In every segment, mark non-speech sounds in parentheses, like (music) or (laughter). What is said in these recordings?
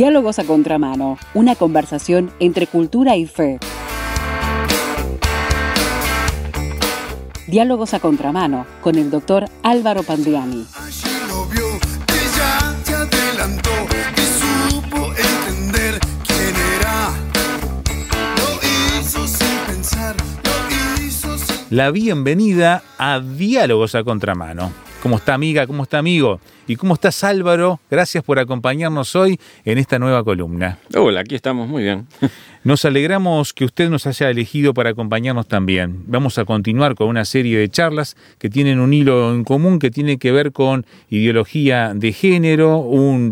Diálogos a Contramano, una conversación entre cultura y fe. Diálogos a Contramano con el doctor Álvaro Pandiani. La bienvenida a Diálogos a Contramano. ¿Cómo está amiga? ¿Cómo está amigo? ¿Y cómo estás Álvaro? Gracias por acompañarnos hoy en esta nueva columna. Hola, aquí estamos, muy bien. (laughs) Nos alegramos que usted nos haya elegido para acompañarnos también. Vamos a continuar con una serie de charlas que tienen un hilo en común que tiene que ver con ideología de género,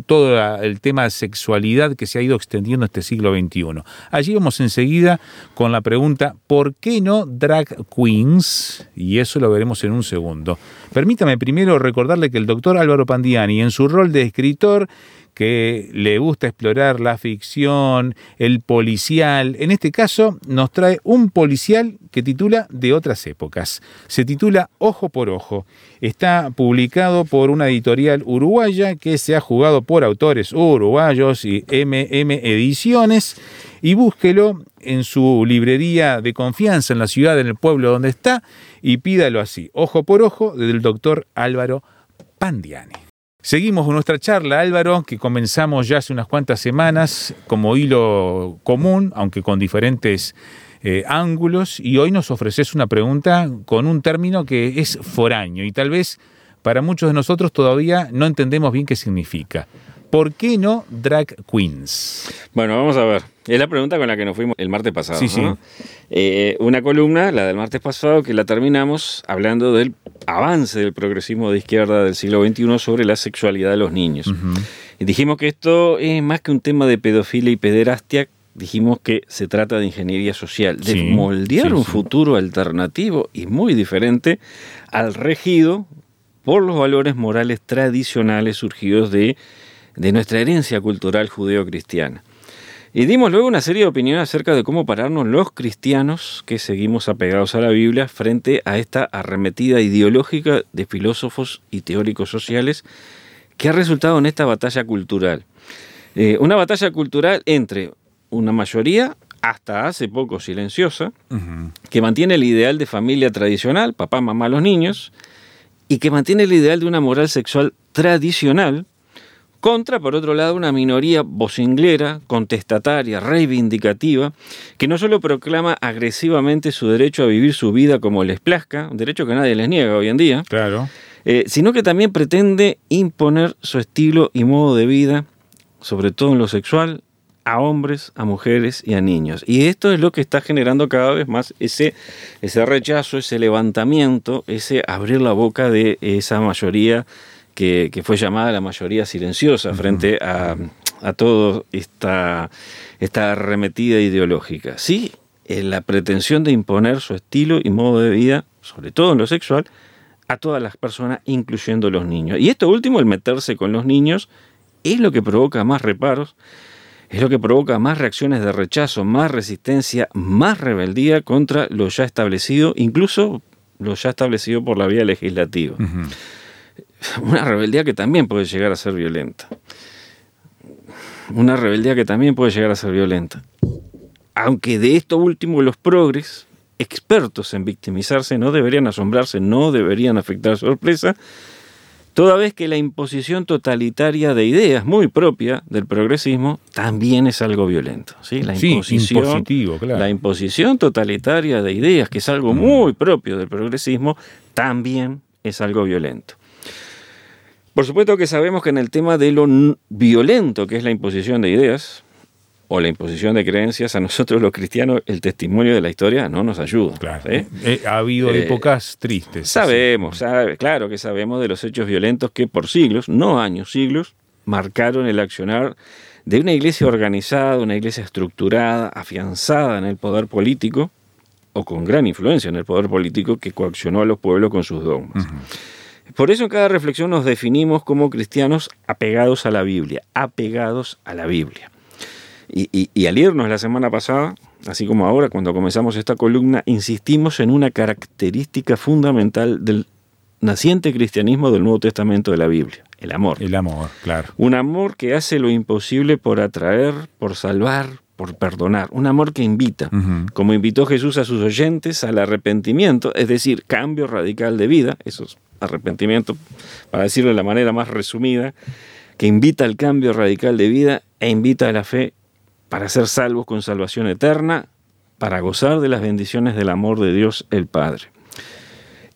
todo el tema de sexualidad que se ha ido extendiendo este siglo XXI. Allí vamos enseguida con la pregunta ¿por qué no drag queens? Y eso lo veremos en un segundo. Permítame primero recordarle que el doctor Álvaro Pandiani, en su rol de escritor, que le gusta explorar la ficción, el policial. En este caso nos trae un policial que titula De otras épocas. Se titula Ojo por Ojo. Está publicado por una editorial uruguaya que se ha jugado por autores uruguayos y MM Ediciones. Y búsquelo en su librería de confianza en la ciudad, en el pueblo donde está, y pídalo así, ojo por ojo, del doctor Álvaro Pandiani. Seguimos con nuestra charla, Álvaro, que comenzamos ya hace unas cuantas semanas como hilo común, aunque con diferentes eh, ángulos, y hoy nos ofreces una pregunta con un término que es foraño y tal vez para muchos de nosotros todavía no entendemos bien qué significa. ¿Por qué no drag queens? Bueno, vamos a ver. Es la pregunta con la que nos fuimos el martes pasado. Sí, sí. Eh, una columna, la del martes pasado, que la terminamos hablando del avance del progresismo de izquierda del siglo XXI sobre la sexualidad de los niños. Y dijimos que esto es más que un tema de pedofilia y pederastia, dijimos que se trata de ingeniería social, de moldear un futuro alternativo y muy diferente al regido por los valores morales tradicionales surgidos de de nuestra herencia cultural judeo-cristiana. Y dimos luego una serie de opiniones acerca de cómo pararnos los cristianos que seguimos apegados a la Biblia frente a esta arremetida ideológica de filósofos y teóricos sociales que ha resultado en esta batalla cultural. Eh, una batalla cultural entre una mayoría, hasta hace poco silenciosa, que mantiene el ideal de familia tradicional, papá, mamá, los niños, y que mantiene el ideal de una moral sexual tradicional, contra, por otro lado, una minoría vocinglera, contestataria, reivindicativa, que no solo proclama agresivamente su derecho a vivir su vida como les plazca, un derecho que nadie les niega hoy en día, claro. Eh, sino que también pretende imponer su estilo y modo de vida, sobre todo en lo sexual, a hombres, a mujeres y a niños. Y esto es lo que está generando cada vez más ese, ese rechazo, ese levantamiento, ese abrir la boca de esa mayoría que, fue llamada la mayoría silenciosa frente a, a toda esta, esta arremetida ideológica. Sí, en la pretensión de imponer su estilo y modo de vida, sobre todo en lo sexual, a todas las personas, incluyendo los niños. Y esto último, el meterse con los niños, es lo que provoca más reparos, es lo que provoca más reacciones de rechazo, más resistencia, más rebeldía contra lo ya establecido, incluso lo ya establecido por la vía legislativa (laughs) una rebeldía que también puede llegar a ser violenta. Una rebeldía que también puede llegar a ser violenta. Aunque de esto último los progres, expertos en victimizarse, no deberían asombrarse, no deberían afectar sorpresa, toda vez que la imposición totalitaria de ideas muy propia del progresismo también es algo violento. ¿sí? La, imposición, la imposición totalitaria de ideas, que es algo mm. muy propio del progresismo, también es algo violento. Por supuesto que sabemos que en el tema de lo violento que es la imposición de ideas o la imposición de creencias, a nosotros los cristianos el testimonio de la historia no nos ayuda. Eh, ha habido eh, épocas tristes. Sabemos, claro que sabemos de los hechos violentos que por siglos, no años, siglos, marcaron el accionar de una iglesia organizada, una iglesia estructurada, afianzada en el poder político, o con gran influencia en el poder político que coaccionó a los pueblos con sus dogmas. Por eso en cada reflexión nos definimos como cristianos apegados a la Biblia, apegados a la Biblia. Y, al irnos la semana pasada, así como ahora cuando comenzamos esta columna, insistimos en una característica fundamental del naciente cristianismo del Nuevo Testamento de la Biblia, El amor. El amor, claro. Un amor que hace lo imposible por atraer, por salvar, por perdonar. Un amor que invita, como invitó Jesús a sus oyentes al arrepentimiento, es decir, cambio radical de vida, eso es arrepentimiento, para decirlo de la manera más resumida, que invita al cambio radical de vida e invita a la fe para ser salvos con salvación eterna, para gozar de las bendiciones del amor de Dios el Padre.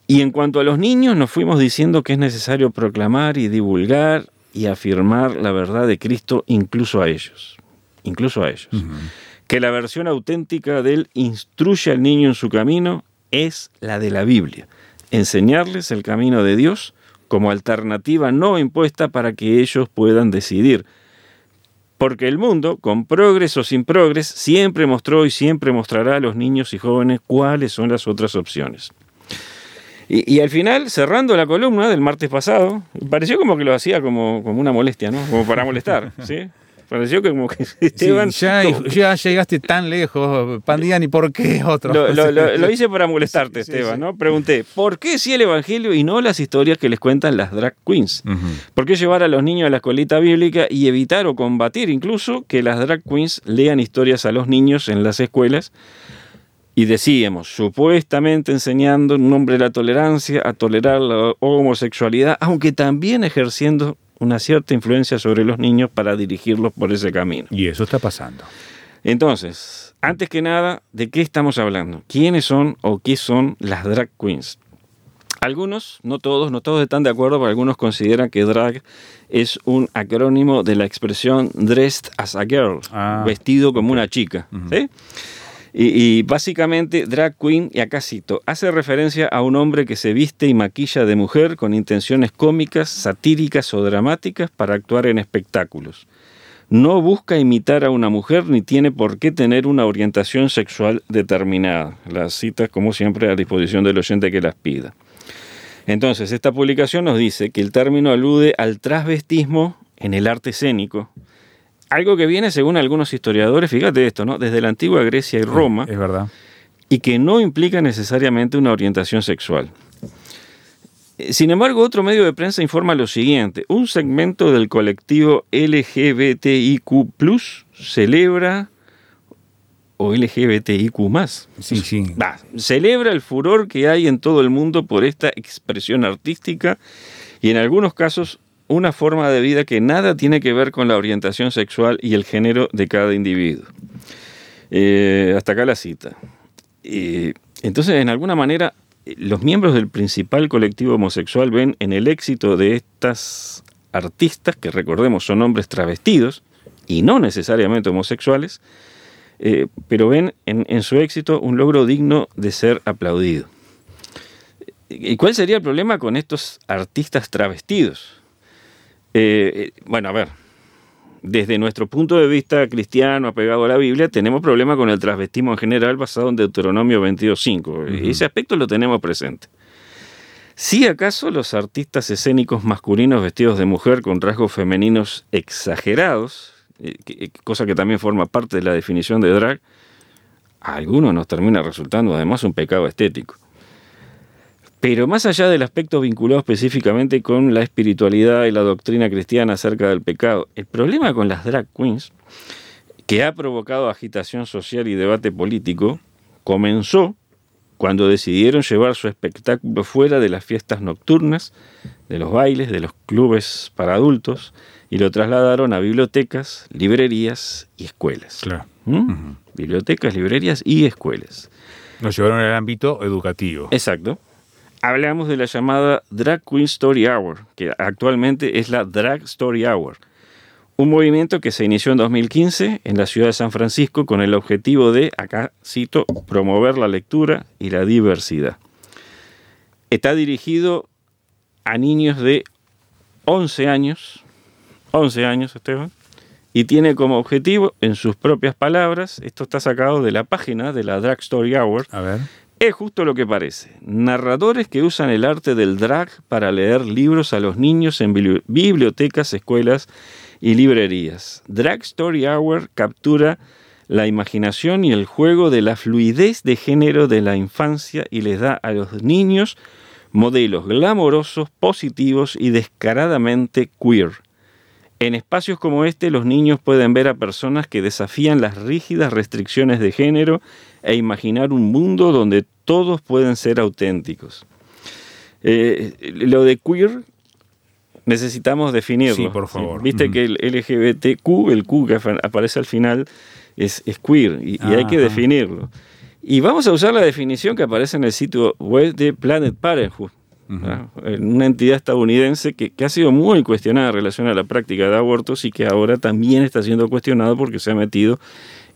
Y en cuanto a los niños, nos fuimos diciendo que es necesario proclamar y divulgar y afirmar la verdad de Cristo incluso a ellos, incluso a ellos. Que la versión auténtica del instruye al niño en su camino es la de la Biblia. Enseñarles el camino de Dios como alternativa no impuesta para que ellos puedan decidir. Porque el mundo, con progres o sin progres, siempre mostró y siempre mostrará a los niños y jóvenes cuáles son las otras opciones. Y, y al final, cerrando la columna del martes pasado, pareció como que lo hacía como, como una molestia, ¿no? Como para molestar, ¿sí? Pareció que como que Sí, Esteban... ya, ya llegaste tan lejos, Pandiani, ¿por qué otro? Lo, lo- lo- lo (laughs) hice para molestarte, Esteban. ¿no? Pregunté, ¿por qué sí el Evangelio y no las historias que les cuentan las drag queens? ¿Por qué llevar a los niños a la escuelita bíblica y evitar o combatir incluso que las drag queens lean historias a los niños en las escuelas? Y decíamos, supuestamente enseñando en nombre de la tolerancia a tolerar la homosexualidad, aunque también ejerciendo una cierta influencia sobre los niños para dirigirlos por ese camino. Y eso está pasando. Entonces, antes que nada, ¿de qué estamos hablando? ¿Quiénes son o qué son las drag queens? Algunos, no todos, no todos están de acuerdo, pero algunos consideran que drag es un acrónimo de la expresión dressed as a girl, Ah, vestido como una chica. ¿sí? Y, básicamente drag queen, y acá cito, hace referencia a un hombre que se viste y maquilla de mujer con intenciones cómicas, satíricas o dramáticas para actuar en espectáculos. No busca imitar a una mujer ni tiene por qué tener una orientación sexual determinada. Las citas, como siempre, a disposición del oyente que las pida. Entonces, esta publicación nos dice que el término alude al transvestismo en el arte escénico, algo que viene, según algunos historiadores, fíjate esto, ¿no? Desde la antigua Grecia y Roma, Es verdad. y que no implica necesariamente una orientación sexual. Sin embargo, otro medio de prensa informa lo siguiente. Un segmento del colectivo LGBTIQ celebra, o LGBTIQ Sí, sí. Va, celebra el furor que hay en todo el mundo por esta expresión artística y en algunos casos una forma de vida que nada tiene que ver con la orientación sexual y el género de cada individuo. Eh, hasta acá la cita. Eh, entonces, en alguna manera, los miembros del principal colectivo homosexual ven en el éxito de estas artistas, que recordemos son hombres travestidos y no necesariamente homosexuales, eh, pero ven en, en su éxito un logro digno de ser aplaudido. ¿Y cuál sería el problema con estos artistas travestidos? Eh, eh, bueno, a ver, desde nuestro punto de vista cristiano apegado a la Biblia, tenemos problema con el transvestismo en general basado en Deuteronomio 22.5. Ese aspecto lo tenemos presente. Si acaso los artistas escénicos masculinos vestidos de mujer con rasgos femeninos exagerados, eh, cosa que también forma parte de la definición de drag, a algunos nos termina resultando además un pecado estético. Pero más allá del aspecto vinculado específicamente con la espiritualidad y la doctrina cristiana acerca del pecado, el problema con las drag queens, que ha provocado agitación social y debate político, comenzó cuando decidieron llevar su espectáculo fuera de las fiestas nocturnas, de los bailes, de los clubes para adultos, y lo trasladaron a bibliotecas, librerías y escuelas. Claro. ¿Mm? Bibliotecas, librerías y escuelas. Lo llevaron al ámbito educativo. Exacto. Hablamos de la llamada Drag Queen Story Hour, que actualmente es la Drag Story Hour. Un movimiento que se inició en 2015 en la ciudad de San Francisco con el objetivo de, acá cito, promover la lectura y la diversidad. Está dirigido a niños de 11 años, 11 años Esteban, y tiene como objetivo, en sus propias palabras, esto está sacado de la página de la Drag Story Hour, A ver. Es justo lo que parece. Narradores que usan el arte del drag para leer libros a los niños en bibli- bibliotecas, escuelas y librerías. Drag Story Hour captura la imaginación y el juego de la fluidez de género de la infancia y les da a los niños modelos glamorosos, positivos y descaradamente queer. En espacios como este los niños pueden ver a personas que desafían las rígidas restricciones de género e imaginar un mundo donde todos pueden ser auténticos. Eh, lo de queer necesitamos definirlo. Sí, por favor. Viste que el LGBTQ, el Q que aparece al final, es, queer y, hay que definirlo. Y vamos a usar la definición que aparece en el sitio web de Planet Parenthood, una entidad estadounidense que, que, ha sido muy cuestionada en relación a la práctica de abortos y que ahora también está siendo cuestionado porque se ha metido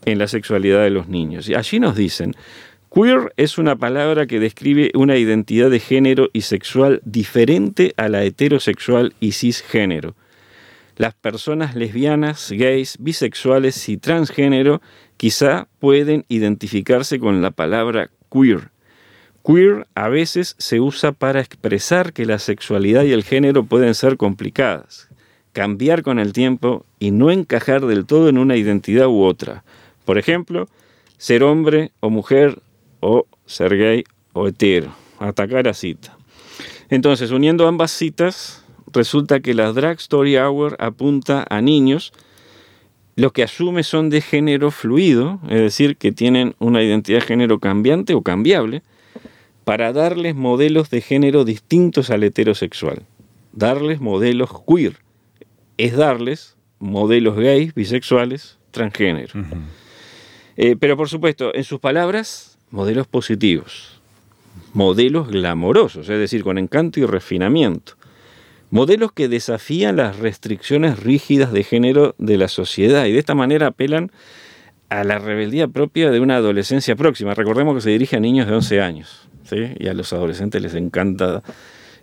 en la sexualidad de los niños. Y allí nos dicen, Queer es una palabra que describe una identidad de género y sexual diferente a la heterosexual y cisgénero. Las personas lesbianas, gays, bisexuales y transgénero quizá pueden identificarse con la palabra queer. Queer a veces se usa para expresar que la sexualidad y el género pueden ser complicadas, cambiar con el tiempo y no encajar del todo en una identidad u otra. Por ejemplo, ser hombre o mujer o ser gay o hetero. Atacar a cita. Entonces, uniendo ambas citas, resulta que la Drag Story Hour apunta a niños, los que asume son de género fluido, es decir, que tienen una identidad de género cambiante o cambiable, para darles modelos de género distintos al heterosexual. Darles modelos queer. Es darles modelos gays, bisexuales, transgénero. Eh, pero por supuesto, en sus palabras, modelos positivos, modelos glamorosos, es decir, con encanto y refinamiento, modelos que desafían las restricciones rígidas de género de la sociedad y de esta manera apelan a la rebeldía propia de una adolescencia próxima. Recordemos que se dirige a niños de 11 años y a los adolescentes les encanta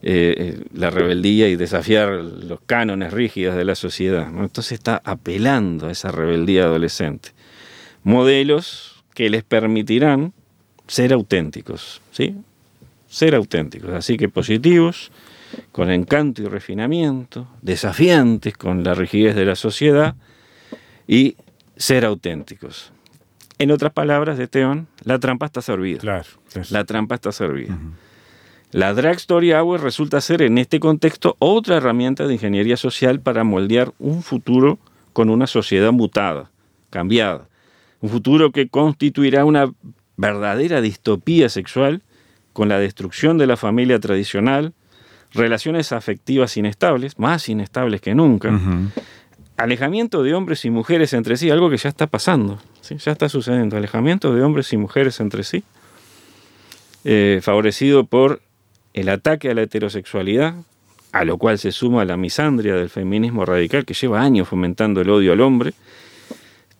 eh, eh, la rebeldía y desafiar los cánones rígidos de la sociedad. Entonces está apelando a esa rebeldía adolescente modelos que les permitirán ser auténticos, ¿sí? Ser auténticos, así que positivos, con encanto y refinamiento, desafiantes con la rigidez de la sociedad y ser auténticos. En otras palabras de Teón, la trampa está servida. Claro, La trampa está servida. La Drag Story Hour resulta ser en este contexto otra herramienta de ingeniería social para moldear un futuro con una sociedad mutada, cambiada, un futuro que constituirá una verdadera distopía sexual con la destrucción de la familia tradicional, relaciones afectivas inestables, más inestables que nunca, alejamiento de hombres y mujeres entre sí, algo que ya está pasando, ya está sucediendo, alejamiento de hombres y mujeres entre sí, eh, favorecido por el ataque a la heterosexualidad, a lo cual se suma la misandria del feminismo radical que lleva años fomentando el odio al hombre,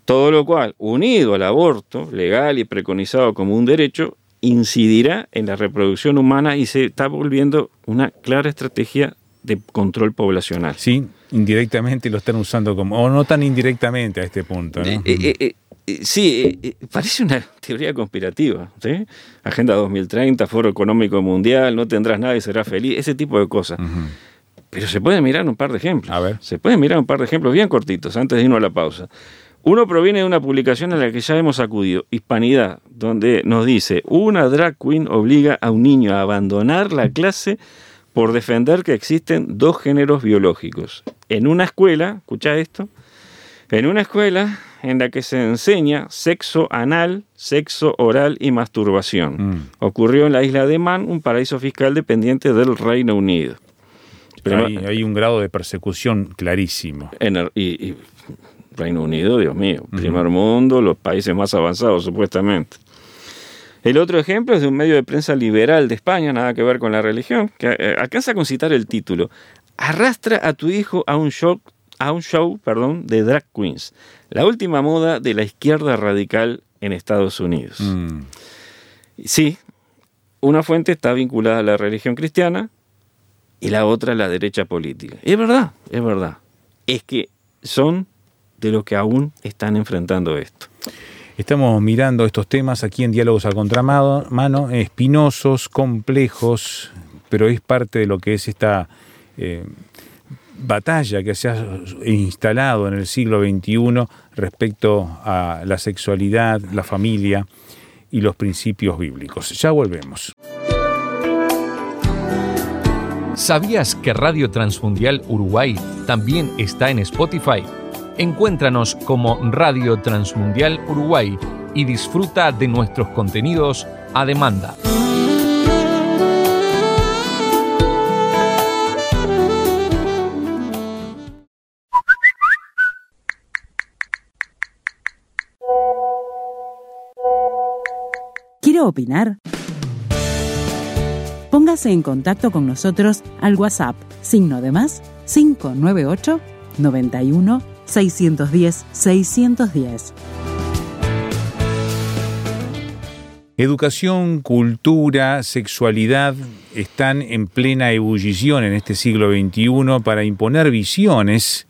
todo lo cual, unido al aborto legal y preconizado como un derecho, incidirá en la reproducción humana y se está volviendo una clara estrategia de control poblacional. Sí, indirectamente lo están usando como, o no tan indirectamente a este punto. ¿no? Eh, eh, eh, sí, parece una teoría conspirativa. Agenda 2030, Foro Económico Mundial, no tendrás nada y serás feliz, ese tipo de cosas. Pero se puede mirar un par de ejemplos. A ver. Se pueden mirar un par de ejemplos bien cortitos antes de irnos a la pausa. Uno proviene de una publicación a la que ya hemos acudido, Hispanidad, donde nos dice, una drag queen obliga a un niño a abandonar la clase por defender que existen dos géneros biológicos. En una escuela, escucha esto, en una escuela en la que se enseña sexo anal, sexo oral y masturbación. Mm. Ocurrió en la isla de Man, un paraíso fiscal dependiente del Reino Unido. Pero hay, un grado de persecución clarísimo. y Reino Unido, Dios mío, primer mundo, los países más avanzados supuestamente. El otro ejemplo es de un medio de prensa liberal de España, nada que ver con la religión, que eh, alcanza a concitar el título. Arrastra a tu hijo a un show, a un show perdón, de drag queens, la última moda de la izquierda radical en Estados Unidos. Mm. Sí, una fuente está vinculada a la religión cristiana y la otra a la derecha política. Es verdad, es verdad. Es que son de los que aún están enfrentando esto. Estamos mirando estos temas aquí en Diálogos a Contramano, espinosos, complejos, pero es parte de lo que es esta eh, batalla que se ha instalado en el siglo XXI respecto a la sexualidad, la familia y los principios bíblicos. Ya volvemos. ¿Sabías que Radio Transmundial Uruguay también está en Spotify? Encuéntranos como Radio Transmundial Uruguay y disfruta de nuestros contenidos a demanda. ¿Quiere opinar? Póngase en contacto con nosotros al WhatsApp, signo de más 598 91 610 610. Educación, cultura, sexualidad están en plena ebullición en este siglo XXI para imponer visiones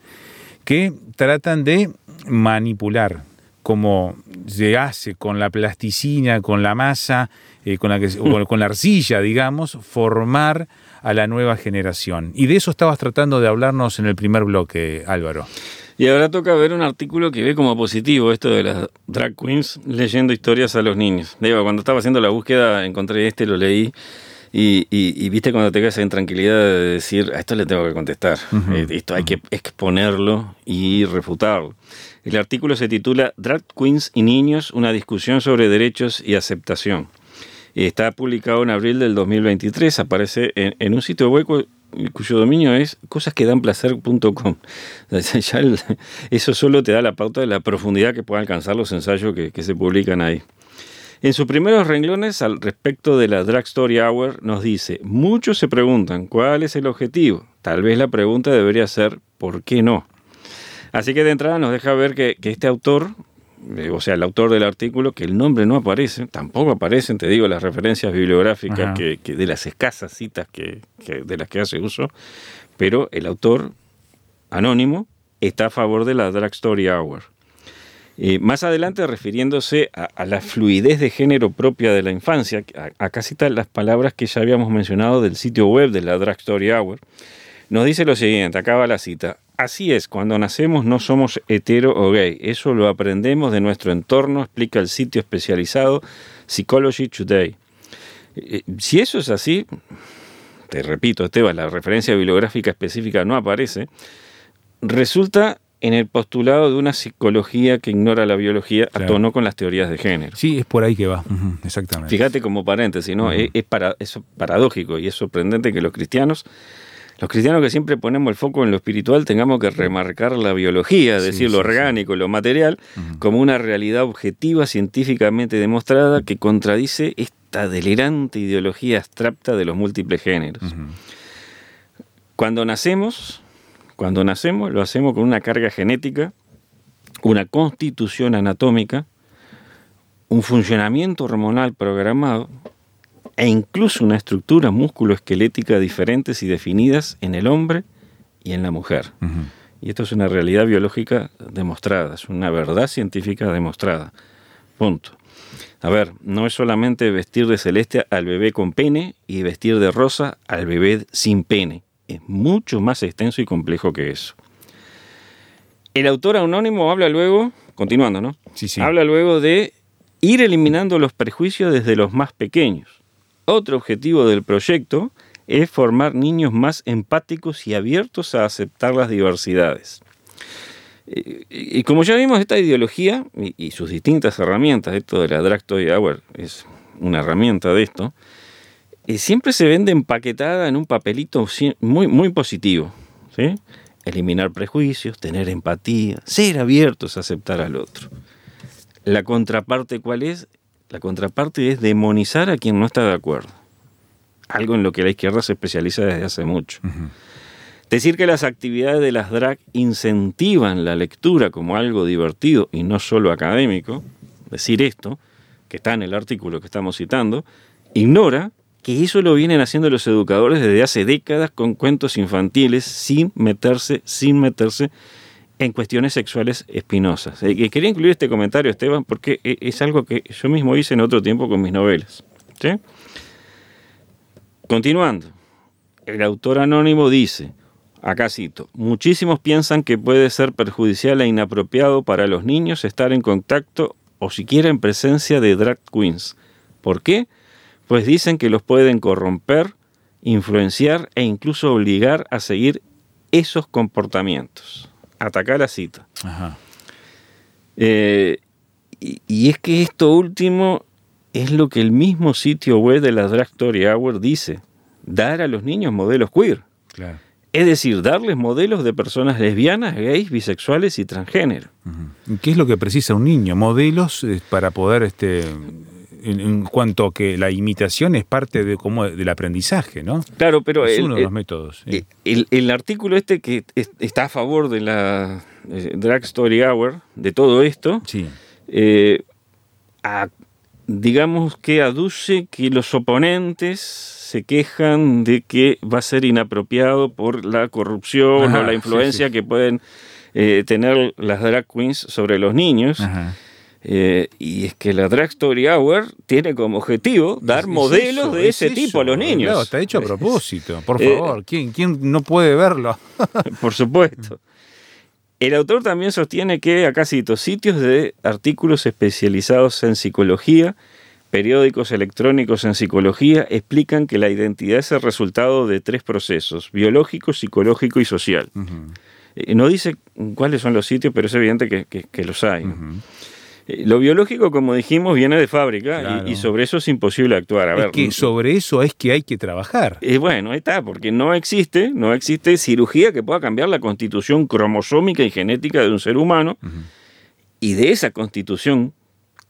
que tratan de manipular, como se hace con la plasticina, con la masa, eh, con, la con la arcilla, digamos, formar a la nueva generación. Y de eso estabas tratando de hablarnos en el primer bloque, Álvaro. Y ahora toca ver un artículo que ve como positivo esto de las drag queens leyendo historias a los niños. Digo, cuando estaba haciendo la búsqueda encontré este, lo leí. Y, y- y viste cuando te quedas en tranquilidad de decir, a esto le tengo que contestar, Eh, esto hay que exponerlo y refutarlo. El artículo se titula Drag Queens y Niños, una discusión sobre derechos y aceptación. Está publicado en abril del 2023, aparece en, en un sitio web cuyo dominio es cosasquedanplacer.com. (laughs) Eso solo te da la pauta de la profundidad que pueden alcanzar los ensayos que, se publican ahí. En sus primeros renglones al respecto de la Drag Story Hour nos dice, muchos se preguntan cuál es el objetivo. Tal vez la pregunta debería ser, ¿por qué no? Así que de entrada nos deja ver que este autor, eh, o sea, el autor del artículo, que el nombre no aparece, tampoco aparecen, te digo, las referencias bibliográficas que, que de las escasas citas que, que- de las que hace uso, pero el autor anónimo está a favor de la Drag Story Hour. Eh, más adelante, refiriéndose a, a la fluidez de género propia de la infancia, a- acá cita las palabras que ya habíamos mencionado del sitio web de la Drag Story Hour, nos dice lo siguiente, acaba la cita. Así es, cuando nacemos no somos hetero o gay, eso lo aprendemos de nuestro entorno, explica el sitio especializado Psychology Today. Eh, Si eso es así, te repito, Esteban, la referencia bibliográfica específica no aparece, resulta en el postulado de una psicología que ignora la biología a tono con las teorías de género. Sí, es por ahí que va. Exactamente. Fíjate como paréntesis, ¿no? es, es para, es paradójico y es sorprendente que los cristianos, los cristianos que siempre ponemos el foco en lo espiritual, tengamos que remarcar la biología, Sí, decir sí, lo sí. orgánico, lo material, como una realidad objetiva, científicamente demostrada, que contradice esta delirante ideología abstracta de los múltiples géneros. Cuando nacemos, cuando nacemos, lo hacemos con una carga genética, una constitución anatómica, un funcionamiento hormonal programado e incluso una estructura musculoesquelética diferentes y definidas en el hombre y en la mujer. Y esto es una realidad biológica demostrada, es una verdad científica demostrada. Punto. A ver, no es solamente vestir de celeste al bebé con pene y vestir de rosa al bebé sin pene. Es mucho más extenso y complejo que eso. El autor anónimo habla luego, continuando, ¿no? Sí, sí. Habla luego de ir eliminando los prejuicios desde los más pequeños. Otro objetivo del proyecto es formar niños más empáticos y abiertos a aceptar las diversidades. Eh, Y, como ya vimos, esta ideología y, sus distintas herramientas, esto de la Drag Toy Hour es una herramienta de esto, eh, siempre se vende empaquetada en un papelito muy, muy positivo. Eliminar prejuicios, tener empatía, ser abiertos a aceptar al otro. La contraparte, ¿cuál es? La contraparte es demonizar a quien no está de acuerdo. Algo en lo que la izquierda se especializa desde hace mucho. Decir que las actividades de las drag incentivan la lectura como algo divertido y no solo académico, decir esto, que está en el artículo que estamos citando, ignora que eso lo vienen haciendo los educadores desde hace décadas con cuentos infantiles sin meterse, sin meterse en cuestiones sexuales espinosas. Eh, que quería incluir este comentario, Esteban, porque e- es algo que yo mismo hice en otro tiempo con mis novelas. ¿sí? Continuando, el autor anónimo dice, acá cito, muchísimos piensan que puede ser perjudicial e inapropiado para los niños estar en contacto o siquiera en presencia de drag queens. ¿Por qué? Pues dicen que los pueden corromper influenciar e incluso obligar a seguir esos comportamientos. Atacar la cita. Ajá. Eh, y, y es que esto último es lo que el mismo sitio web de la Drag Story Hour dice. Dar a los niños modelos queer. Claro. Es decir, darles modelos de personas lesbianas, gays, bisexuales y transgénero. ¿Qué es lo que precisa un niño? Modelos eh, para poder, este, en, en cuanto a que la imitación es parte de como del aprendizaje, ¿no? Claro, pero es el, uno de el- los métodos. sí. el- el artículo este que es- está a favor de la eh, Drag Story Hour, de todo esto, sí. eh, a- digamos que aduce que los oponentes se quejan de que va a ser inapropiado por la corrupción Ajá, o la influencia sí. que pueden eh, tener las drag queens sobre los niños. Ajá. Eh, y es que la Drag Story Hour tiene como objetivo dar Es modelos eso, de es ese tipo a los niños. Claro, está hecho a (laughs) propósito. Por Eh, favor, ¿quién, quién no puede verlo? (laughs) Por supuesto. El autor también sostiene que, acá cito, sitios de artículos especializados en psicología, periódicos electrónicos en psicología, explican que la identidad es el resultado de tres procesos, biológico, psicológico y social. Eh, No dice cuáles son los sitios, pero es evidente que, que- que los hay. Eh, Lo biológico, como dijimos, viene de fábrica y- Claro. y, sobre eso es imposible actuar. A es ver, que sobre eso es que hay que trabajar. y bueno, ahí está, porque no existe, no existe cirugía que pueda cambiar la constitución cromosómica y genética de un ser humano. Y de esa constitución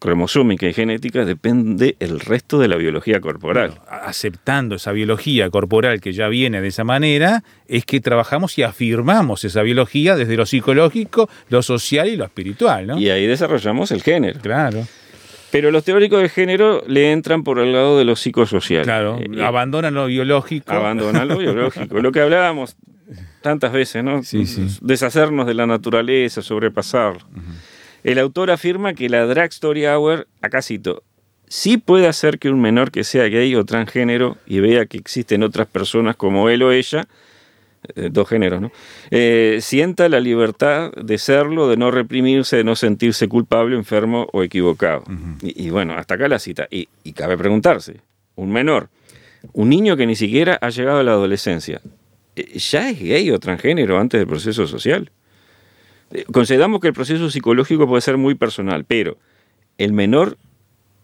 cromosómica y genética depende el resto de la biología corporal. aceptando esa biología corporal que ya viene de esa manera, es que trabajamos y afirmamos esa biología desde lo psicológico, lo social y lo espiritual, ¿no? Y ahí desarrollamos el género. Claro, Pero los teóricos del género le entran por el lado de lo psicosocial. claro. Eh, abandonan lo biológico. abandonar lo biológico. Lo que hablábamos tantas veces, ¿no? Sí, sí. Deshacernos de la naturaleza, sobrepasarlo. El autor afirma que la Drag Story Hour, acá cito, sí puede hacer que un menor que sea gay o transgénero y vea que existen otras personas como él o ella, eh, dos géneros, ¿no? Eh, sienta la libertad de serlo, de no reprimirse, de no sentirse culpable, enfermo o equivocado. y, y bueno, hasta acá la cita. Y, y cabe preguntarse, un menor, un niño que ni siquiera ha llegado a la adolescencia, ¿ya es gay o transgénero antes del proceso social? Concedamos que el proceso psicológico puede ser muy personal, pero el menor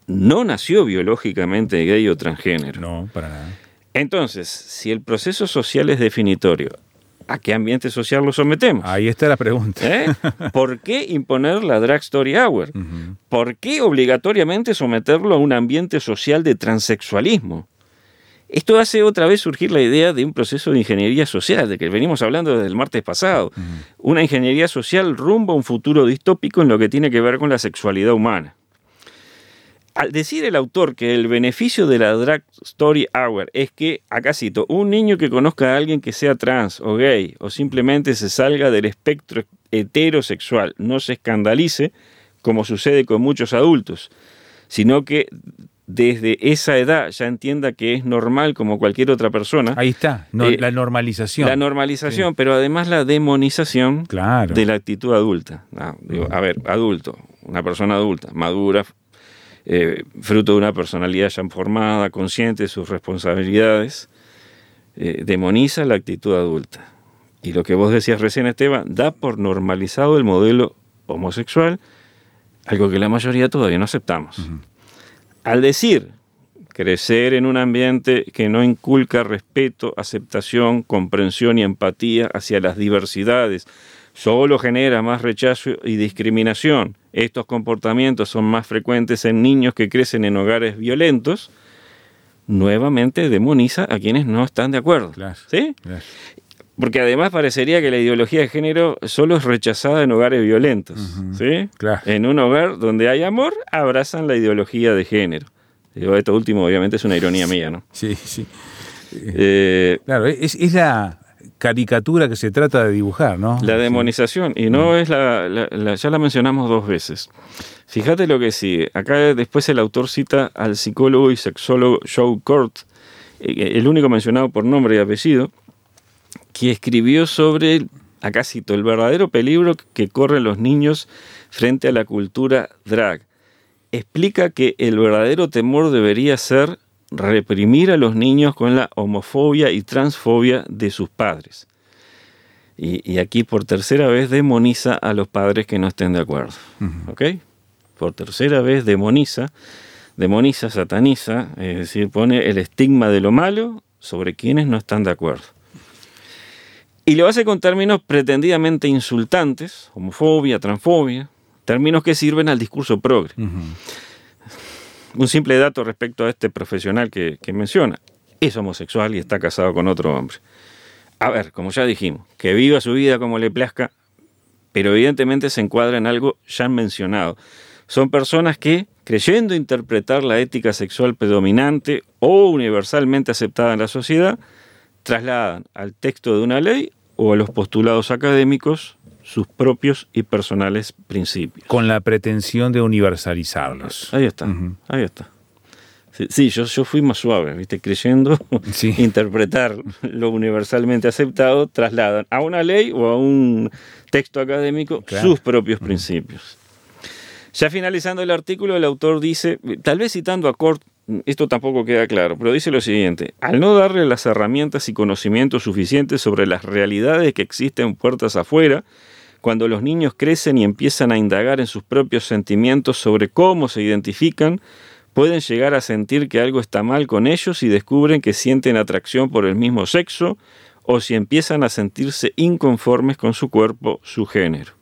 no nació biológicamente gay o transgénero. No, para nada. Entonces, si el proceso social es definitorio, ¿a qué ambiente social lo sometemos? Ahí está la pregunta. ¿Eh? ¿Por qué imponer la Drag Story Hour? ¿Por qué obligatoriamente someterlo a un ambiente social de transexualismo? Esto hace otra vez surgir la idea de un proceso de ingeniería social, de que venimos hablando desde el martes pasado. Una ingeniería social rumbo a un futuro distópico en lo que tiene que ver con la sexualidad humana. Al decir el autor que el beneficio de la Drag Story Hour es que, acá cito, un niño que conozca a alguien que sea trans o gay o simplemente se salga del espectro heterosexual no se escandalice, como sucede con muchos adultos, sino que desde esa edad ya entienda que es normal como cualquier otra persona. Ahí está, no- Eh, la normalización. La normalización, pero además la demonización Claro. de la actitud adulta. Ah, digo, a ver, adulto, una persona adulta, madura, eh, fruto de una personalidad ya formada, consciente de sus responsabilidades, eh, demoniza la actitud adulta. Y lo que vos decías recién, Esteban, da por normalizado el modelo homosexual, algo que la mayoría todavía no aceptamos. Al decir crecer en un ambiente que no inculca respeto, aceptación, comprensión y empatía hacia las diversidades, solo genera más rechazo y discriminación. Estos comportamientos son más frecuentes en niños que crecen en hogares violentos. Nuevamente demoniza a quienes no están de acuerdo. Claro. ¿Sí? Claro. Porque además parecería que la ideología de género solo es rechazada en hogares violentos. ¿sí? Claro. En un hogar donde hay amor, abrazan la ideología de género. Digo, esto último obviamente es una ironía mía, ¿no? Sí, sí. Eh, Claro, es, es la caricatura que se trata de dibujar, ¿no? la demonización, y no es la, la- la- ya la mencionamos dos veces. Fíjate lo que sigue. Acá después el autor cita al psicólogo y sexólogo Joe Court, eh, el único mencionado por nombre y apellido, que escribió sobre, acá cito, el verdadero peligro que corren los niños frente a la cultura drag. Explica que el verdadero temor debería ser reprimir a los niños con la homofobia y transfobia de sus padres. Y, aquí por tercera vez demoniza a los padres que no estén de acuerdo. ¿Ok? Por tercera vez demoniza, demoniza, sataniza, es decir, pone el estigma de lo malo sobre quienes no están de acuerdo. Y lo hace con términos pretendidamente insultantes, homofobia, transfobia, términos que sirven al discurso progre. Un simple dato respecto a este profesional que, que menciona. Es homosexual y está casado con otro hombre a ver, como ya dijimos, que viva su vida como le plazca, pero evidentemente se encuadra en algo ya mencionado. Son personas que, creyendo interpretar la ética sexual predominante o universalmente aceptada en la sociedad, trasladan al texto de una ley o a los postulados académicos sus propios y personales principios. Con la pretensión de universalizarlos. Ahí está, ahí está. Sí, yo, yo fui más suave, ¿viste? Creyendo (laughs) (laughs) interpretar lo universalmente aceptado, trasladan a una ley o a un texto académico sus propios principios. Ya finalizando el artículo, el autor dice, tal vez citando a Cort, esto tampoco queda claro, pero dice lo siguiente, al no darle las herramientas y conocimientos suficientes sobre las realidades que existen puertas afuera, cuando los niños crecen y empiezan a indagar en sus propios sentimientos sobre cómo se identifican, pueden llegar a sentir que algo está mal con ellos y descubren que sienten atracción por el mismo sexo o si empiezan a sentirse inconformes con su cuerpo, su género.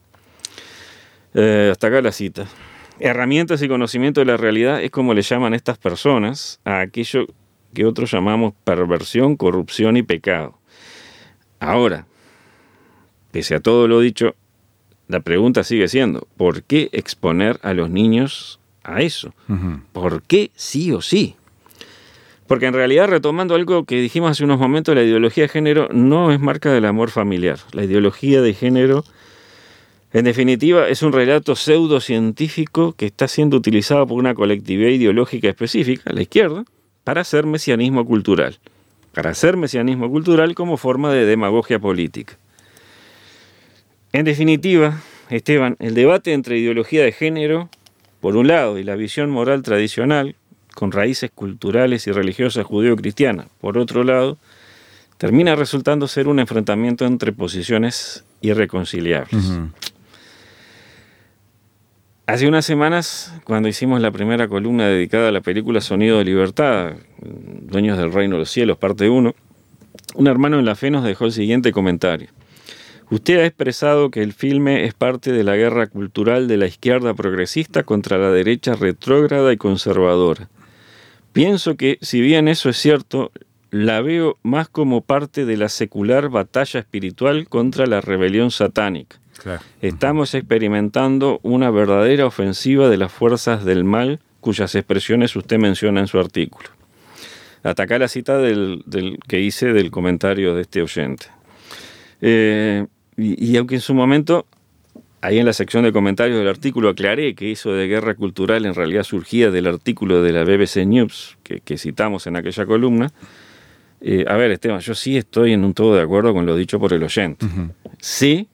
Eh, hasta acá la cita. Herramientas y conocimiento de la realidad es como le llaman estas personas a aquello que otros llamamos perversión, corrupción y pecado. Ahora, pese a todo lo dicho, la pregunta sigue siendo, ¿por qué exponer a los niños a eso. ¿Por qué sí o sí? Porque en realidad, retomando algo que dijimos hace unos momentos, la ideología de género no es marca del amor familiar. La ideología de género, en definitiva, es un relato pseudocientífico que está siendo utilizado por una colectividad ideológica específica, la izquierda, para hacer mesianismo cultural. Para hacer mesianismo cultural como forma de demagogia política. En definitiva, Esteban, el debate entre ideología de género por un lado, y la visión moral tradicional, con raíces culturales y religiosas judeo-cristianas, por otro lado, termina resultando ser un enfrentamiento entre posiciones irreconciliables. Hace unas semanas, cuando hicimos la primera columna dedicada a la película Sonido de Libertad, Dueños del Reino de los Cielos, parte 1, un hermano en la fe nos dejó el siguiente comentario. Usted ha expresado que el filme es parte de la guerra cultural de la izquierda progresista contra la derecha retrógrada y conservadora. Pienso que, si bien eso es cierto, la veo más como parte de la secular batalla espiritual contra la rebelión satánica. Estamos experimentando una verdadera ofensiva de las fuerzas del mal cuyas expresiones usted menciona en su artículo. Ataca la cita del, que hice del comentario de este oyente. Eh, y, aunque en su momento, ahí en la sección de comentarios del artículo aclaré que eso de guerra cultural en realidad surgía del artículo de la BBC News que, citamos en aquella columna, eh, a ver, Esteban, yo sí estoy en un todo de acuerdo con lo dicho por el oyente. Sí.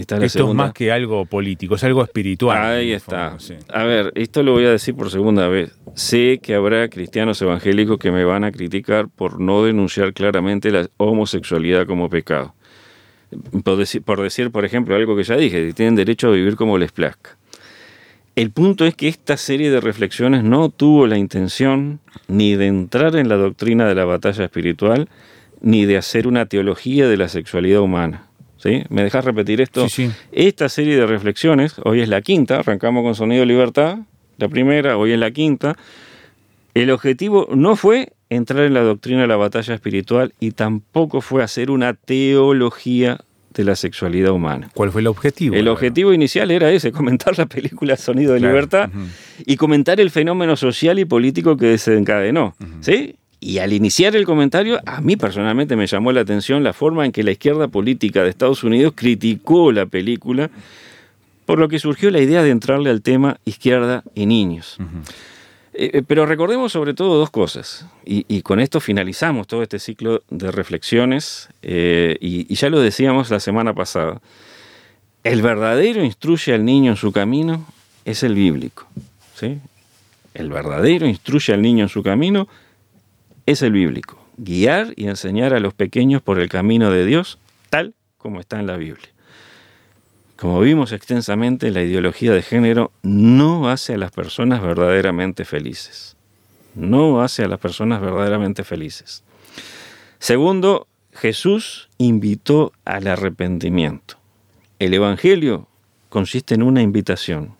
Esto es más que algo político, es algo espiritual. Ahí está. A ver, esto lo voy a decir por segunda vez. Sé que habrá cristianos evangélicos que me van a criticar por no denunciar claramente la homosexualidad como pecado por decir, por ejemplo, algo que ya dije, tienen derecho a vivir como les plazca. El punto es que esta serie de reflexiones no tuvo la intención ni de entrar en la doctrina de la batalla espiritual, ni de hacer una teología de la sexualidad humana. ¿Sí? ¿Me dejas repetir esto? Esta serie de reflexiones, hoy es la quinta, arrancamos con Sonido Libertad, la primera, hoy es la quinta. El objetivo no fue entrar en la doctrina de la batalla espiritual y tampoco fue hacer una teología de la sexualidad humana. ¿Cuál fue el objetivo? El objetivo inicial era ese, (laughs) comentar la película Sonido de Libertad y comentar el fenómeno social y político que desencadenó. ¿Sí? Y al iniciar el comentario, a mí personalmente me llamó la atención la forma en que la izquierda política de Estados Unidos criticó la película, por lo que surgió la idea de entrarle al tema izquierda y niños. Eh, eh, pero recordemos sobre todo dos cosas, y, con esto finalizamos todo este ciclo de reflexiones, eh, y, ya lo decíamos la semana pasada, el verdadero instruye al niño en su camino es el bíblico. ¿sí? el verdadero instruye al niño en su camino, es el bíblico. Guiar y enseñar a los pequeños por el camino de Dios, tal como está en la Biblia. Como vimos extensamente, la ideología de género no hace a las personas verdaderamente felices. No hace a las personas verdaderamente felices. Segundo, Jesús invitó al arrepentimiento. El Evangelio consiste en una invitación,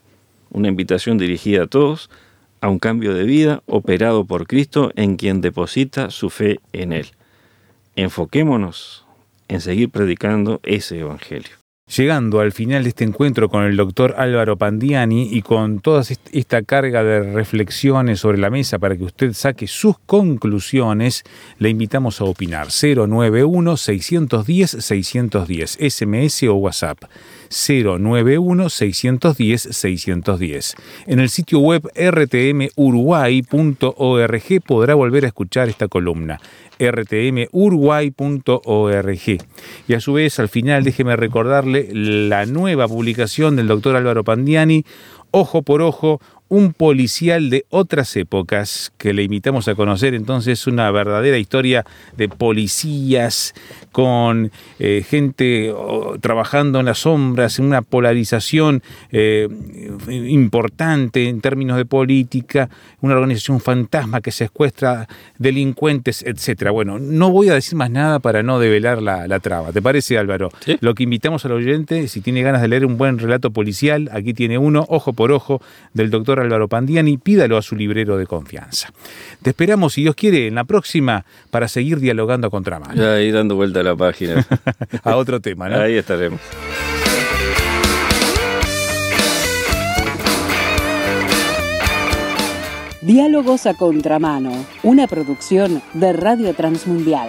una invitación dirigida a todos a un cambio de vida operado por Cristo en quien deposita su fe en Él. Enfoquémonos en seguir predicando ese Evangelio. Llegando al final de este encuentro con el doctor Álvaro Pandiani y con toda esta carga de reflexiones sobre la mesa para que usted saque sus conclusiones, le invitamos a opinar 091-610-610, SMS o WhatsApp 091-610-610. En el sitio web rtmuruguay.org podrá volver a escuchar esta columna rtmuruguay.org. Y a su vez, al final, déjeme recordarle la nueva publicación del doctor Álvaro Pandiani, Ojo por Ojo, un policial de otras épocas que le invitamos a conocer. Entonces, una verdadera historia de policías con eh, gente oh, trabajando en las sombras, en una polarización eh, importante en términos de política, una organización fantasma que secuestra delincuentes, etcétera. Bueno, no voy a decir más nada para no develar la, traba. ¿Te parece, Álvaro? Lo que invitamos al oyente, si tiene ganas de leer un buen relato policial, aquí tiene uno, ojo por ojo, del doctor Álvaro Pandiani, pídalo a su librero de confianza. Te esperamos, si Dios quiere, en la próxima para seguir dialogando a contramano. Ahí dando vuelta a la página. (laughs) a otro tema, ¿no? Ahí estaremos. Diálogos a Contramano, una producción de Radio Transmundial.